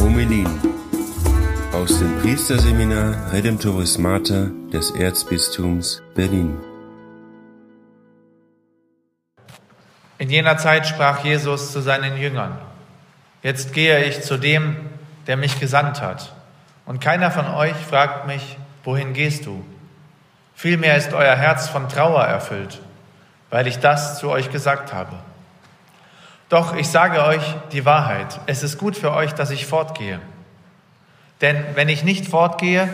Homelin aus dem Priesterseminar Redemptoris Mater des Erzbistums Berlin. In jener Zeit sprach Jesus zu seinen Jüngern, Jetzt gehe ich zu dem, der mich gesandt hat. Und keiner von euch fragt mich, wohin gehst du? Vielmehr ist euer Herz von Trauer erfüllt, weil ich das zu euch gesagt habe. Doch ich sage euch die Wahrheit, es ist gut für euch, dass ich fortgehe. Denn wenn ich nicht fortgehe,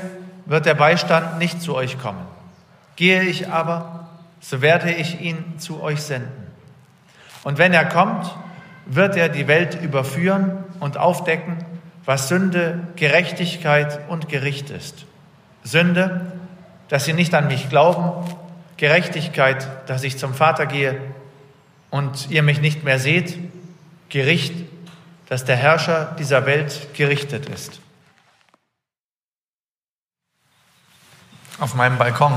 wird der Beistand nicht zu euch kommen. Gehe ich aber, so werde ich ihn zu euch senden. Und wenn er kommt, wird er die Welt überführen und aufdecken, was Sünde, Gerechtigkeit und Gericht ist. Sünde, dass sie nicht an mich glauben, Gerechtigkeit, dass ich zum Vater gehe und ihr mich nicht mehr seht, Gericht, dass der Herrscher dieser Welt gerichtet ist. Auf meinem Balkon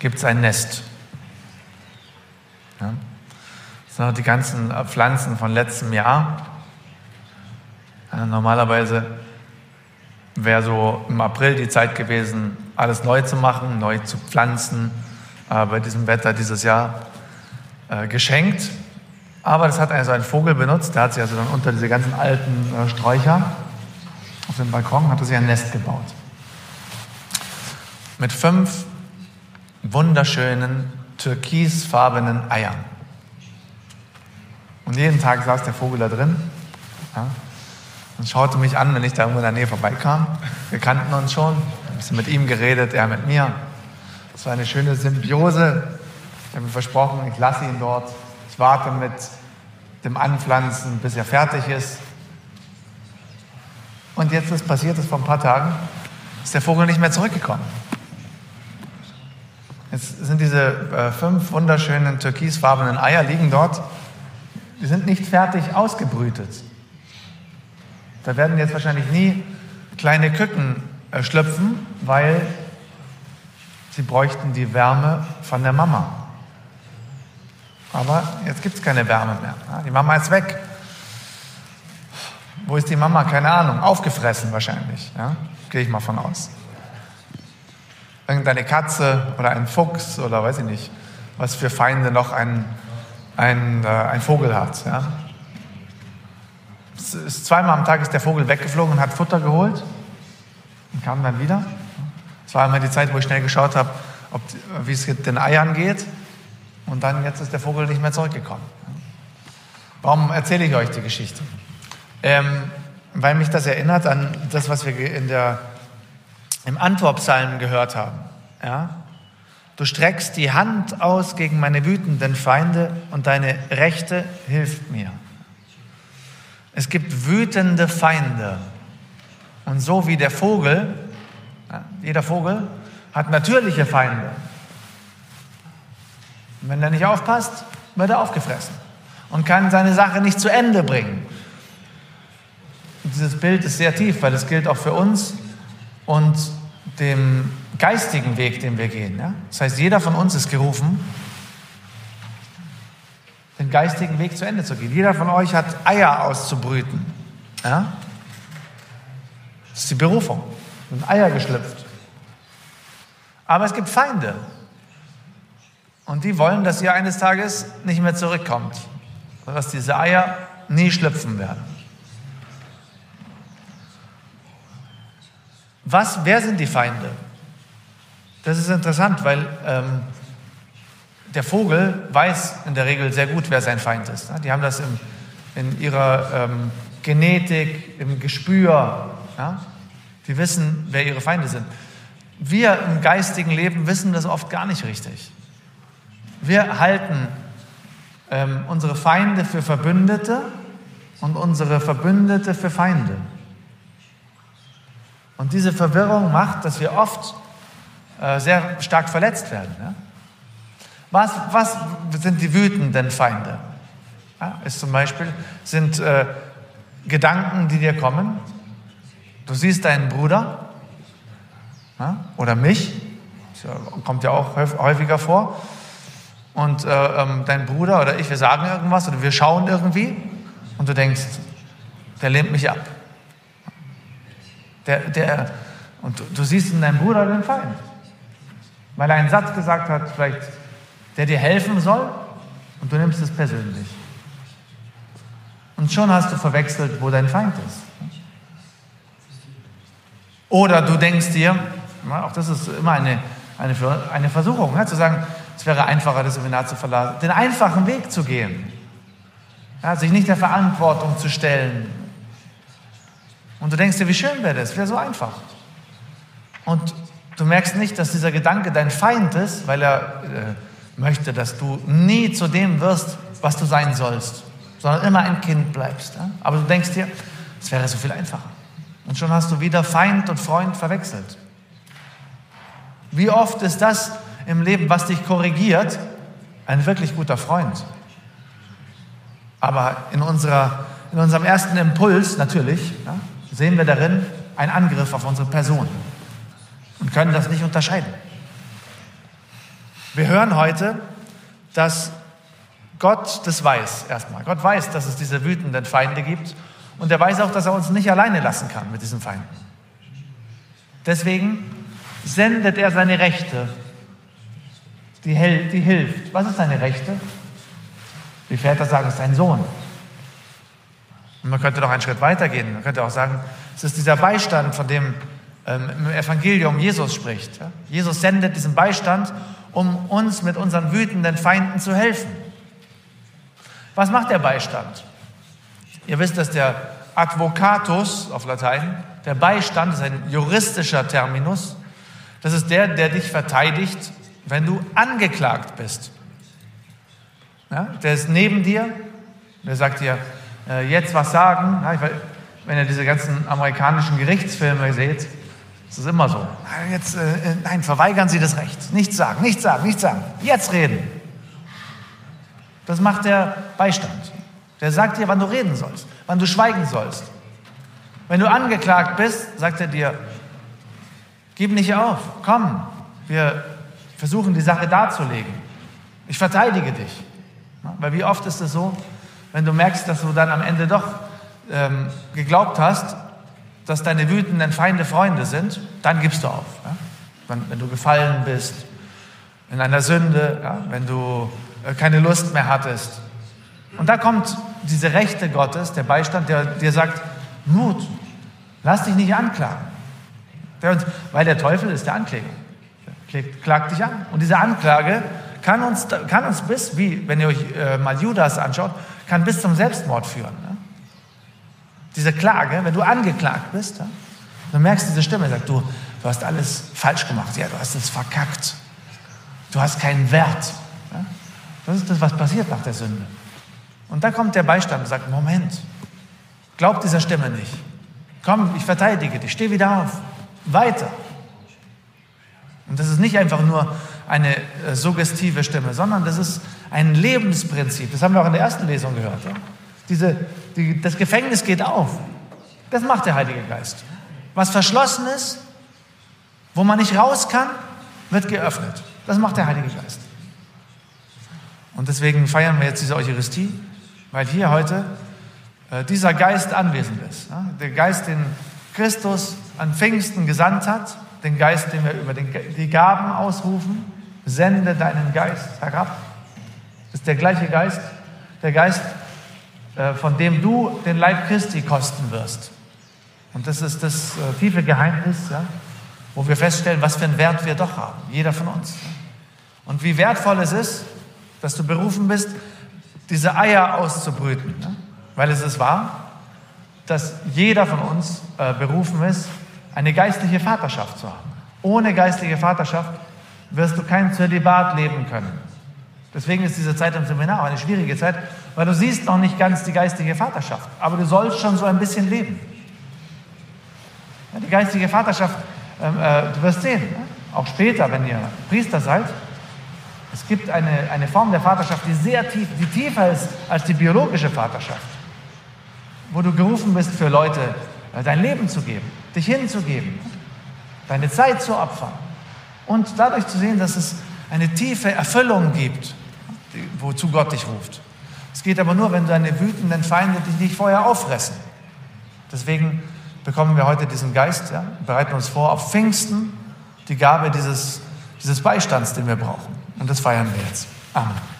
gibt es ein Nest. Ja? Das sind die ganzen Pflanzen von letztem Jahr. Ja, normalerweise wäre so im April die Zeit gewesen, alles neu zu machen, neu zu pflanzen. Äh, bei diesem Wetter dieses Jahr äh, geschenkt. Aber das hat also ein Vogel benutzt. Der hat sich also dann unter diese ganzen alten äh, Sträucher auf dem Balkon hat er sich ein Nest gebaut. Mit fünf wunderschönen türkisfarbenen Eiern. Und jeden Tag saß der Vogel da drin ja, und schaute mich an, wenn ich da irgendwo in der Nähe vorbeikam. Wir kannten uns schon, bisschen mit ihm geredet, er mit mir. Es war eine schöne Symbiose. Ich habe mir versprochen, ich lasse ihn dort. Ich warte mit dem Anpflanzen, bis er fertig ist. Und jetzt ist passiert, ist vor ein paar Tagen, ist der Vogel nicht mehr zurückgekommen. Jetzt sind diese äh, fünf wunderschönen türkisfarbenen Eier liegen dort die sind nicht fertig ausgebrütet. Da werden jetzt wahrscheinlich nie kleine Küken äh, schlüpfen, weil sie bräuchten die Wärme von der Mama. Aber jetzt gibt es keine Wärme mehr. Die Mama ist weg. Wo ist die Mama? Keine Ahnung. Aufgefressen wahrscheinlich. Ja? Gehe ich mal von aus. Irgendeine Katze oder ein Fuchs oder weiß ich nicht, was für Feinde noch ein ein, äh, ein Vogel hat. Ja. Ist, zweimal am Tag ist der Vogel weggeflogen und hat Futter geholt und kam dann wieder. Es war immer die Zeit, wo ich schnell geschaut habe, wie es den Eiern geht. Und dann jetzt ist der Vogel nicht mehr zurückgekommen. Warum erzähle ich euch die Geschichte? Ähm, weil mich das erinnert an das, was wir in der, im Antwortpsalm gehört haben. Ja? Du streckst die Hand aus gegen meine wütenden Feinde und deine Rechte hilft mir. Es gibt wütende Feinde. Und so wie der Vogel, jeder Vogel hat natürliche Feinde. Und wenn er nicht aufpasst, wird er aufgefressen und kann seine Sache nicht zu Ende bringen. Und dieses Bild ist sehr tief, weil es gilt auch für uns und dem geistigen Weg, den wir gehen. Ja? Das heißt, jeder von uns ist gerufen, den geistigen Weg zu Ende zu gehen. Jeder von euch hat Eier auszubrüten. Ja? Das ist die Berufung. Sind Eier geschlüpft. Aber es gibt Feinde. Und die wollen, dass ihr eines Tages nicht mehr zurückkommt. Dass diese Eier nie schlüpfen werden. Was, wer sind die Feinde? Das ist interessant, weil ähm, der Vogel weiß in der Regel sehr gut, wer sein Feind ist. Die haben das im, in ihrer ähm, Genetik, im Gespür. Ja? Die wissen, wer ihre Feinde sind. Wir im geistigen Leben wissen das oft gar nicht richtig. Wir halten ähm, unsere Feinde für Verbündete und unsere Verbündete für Feinde. Und diese Verwirrung macht, dass wir oft äh, sehr stark verletzt werden. Ja? Was, was sind die wütenden Feinde? Ja, ist zum Beispiel, sind äh, Gedanken, die dir kommen. Du siehst deinen Bruder ja, oder mich, kommt ja auch häufiger vor. Und äh, ähm, dein Bruder oder ich, wir sagen irgendwas oder wir schauen irgendwie und du denkst, der lehnt mich ab. Der, der, und du, du siehst in deinem Bruder den Feind. Weil er einen Satz gesagt hat, vielleicht, der dir helfen soll und du nimmst es persönlich. Und schon hast du verwechselt, wo dein Feind ist. Oder du denkst dir, auch das ist immer eine, eine, eine Versuchung, ja, zu sagen, es wäre einfacher, das Seminar zu verlassen, den einfachen Weg zu gehen, ja, sich nicht der Verantwortung zu stellen. Und du denkst dir, wie schön wäre das, wäre so einfach. Und du merkst nicht, dass dieser Gedanke dein Feind ist, weil er äh, möchte, dass du nie zu dem wirst, was du sein sollst, sondern immer ein Kind bleibst. Ja? Aber du denkst dir, es wäre so viel einfacher. Und schon hast du wieder Feind und Freund verwechselt. Wie oft ist das im Leben, was dich korrigiert, ein wirklich guter Freund? Aber in, unserer, in unserem ersten Impuls natürlich ja, sehen wir darin einen Angriff auf unsere Person und können das nicht unterscheiden. Wir hören heute, dass Gott das weiß erstmal. Gott weiß, dass es diese wütenden Feinde gibt und er weiß auch, dass er uns nicht alleine lassen kann mit diesen Feinden. Deswegen sendet er seine Rechte, die, die hilft. Was ist seine Rechte? Die Väter sagen, es ist ein Sohn. Und man könnte noch einen Schritt weitergehen. Man könnte auch sagen, es ist dieser Beistand, von dem ähm, im Evangelium Jesus spricht. Ja? Jesus sendet diesen Beistand, um uns mit unseren wütenden Feinden zu helfen. Was macht der Beistand? Ihr wisst, dass der Advocatus auf Latein, der Beistand ist ein juristischer Terminus. Das ist der, der dich verteidigt, wenn du angeklagt bist. Ja, der ist neben dir, der sagt dir, äh, jetzt was sagen. Ja, weiß, wenn ihr diese ganzen amerikanischen Gerichtsfilme seht, ist es immer so. Jetzt, äh, äh, nein, verweigern Sie das Recht. Nichts sagen, nichts sagen, nichts sagen. Jetzt reden. Das macht der Beistand. Der sagt dir, wann du reden sollst, wann du schweigen sollst. Wenn du angeklagt bist, sagt er dir, gib nicht auf, komm, wir versuchen die Sache darzulegen. Ich verteidige dich. Weil wie oft ist es so, wenn du merkst, dass du dann am Ende doch ähm, geglaubt hast, dass deine wütenden Feinde Freunde sind, dann gibst du auf. Ja? Wenn, wenn, du gefallen bist in einer Sünde, ja? wenn du äh, keine Lust mehr hattest, und da kommt diese Rechte Gottes, der Beistand, der dir sagt, Mut, lass dich nicht anklagen. weil der Teufel ist der Ankläger. Klagt dich an. Und diese Anklage kann uns, kann uns bis, wie wenn ihr euch äh, mal Judas anschaut, kann bis zum Selbstmord führen. Ne? Diese Klage, wenn du angeklagt bist, ja, du merkst diese Stimme, sagt du, du hast alles falsch gemacht, ja, du hast es verkackt. Du hast keinen Wert. Ja? Das ist das, was passiert nach der Sünde. Und da kommt der Beistand und sagt, Moment, glaub dieser Stimme nicht. Komm, ich verteidige dich, steh wieder auf, weiter. Und das ist nicht einfach nur eine äh, suggestive Stimme, sondern das ist ein Lebensprinzip. Das haben wir auch in der ersten Lesung gehört. Ja? Diese, die, das Gefängnis geht auf. Das macht der Heilige Geist. Was verschlossen ist, wo man nicht raus kann, wird geöffnet. Das macht der Heilige Geist. Und deswegen feiern wir jetzt diese Eucharistie weil hier heute äh, dieser Geist anwesend ist. Ja? Der Geist, den Christus an Pfingsten gesandt hat, den Geist, den wir über den, die Gaben ausrufen, sende deinen Geist herab. Das ist der gleiche Geist, der Geist, äh, von dem du den Leib Christi kosten wirst. Und das ist das äh, tiefe Geheimnis, ja? wo wir feststellen, was für einen Wert wir doch haben, jeder von uns. Und wie wertvoll es ist, dass du berufen bist, diese Eier auszubrüten. Ne? Weil es ist wahr, dass jeder von uns äh, berufen ist, eine geistliche Vaterschaft zu haben. Ohne geistliche Vaterschaft wirst du kein Zölibat leben können. Deswegen ist diese Zeit im Seminar auch eine schwierige Zeit, weil du siehst noch nicht ganz die geistige Vaterschaft, aber du sollst schon so ein bisschen leben. Ja, die geistige Vaterschaft, ähm, äh, du wirst sehen, ne? auch später, wenn ihr Priester seid, es gibt eine, eine Form der Vaterschaft, die sehr tief, die tiefer ist als die biologische Vaterschaft, wo du gerufen bist, für Leute äh, dein Leben zu geben, dich hinzugeben, deine Zeit zu opfern, und dadurch zu sehen, dass es eine tiefe Erfüllung gibt, wozu Gott dich ruft. Es geht aber nur, wenn deine wütenden Feinde dich nicht vorher auffressen. Deswegen bekommen wir heute diesen Geist, ja, bereiten uns vor auf Pfingsten, die Gabe dieses, dieses Beistands, den wir brauchen. Und das feiern wir jetzt. Amen.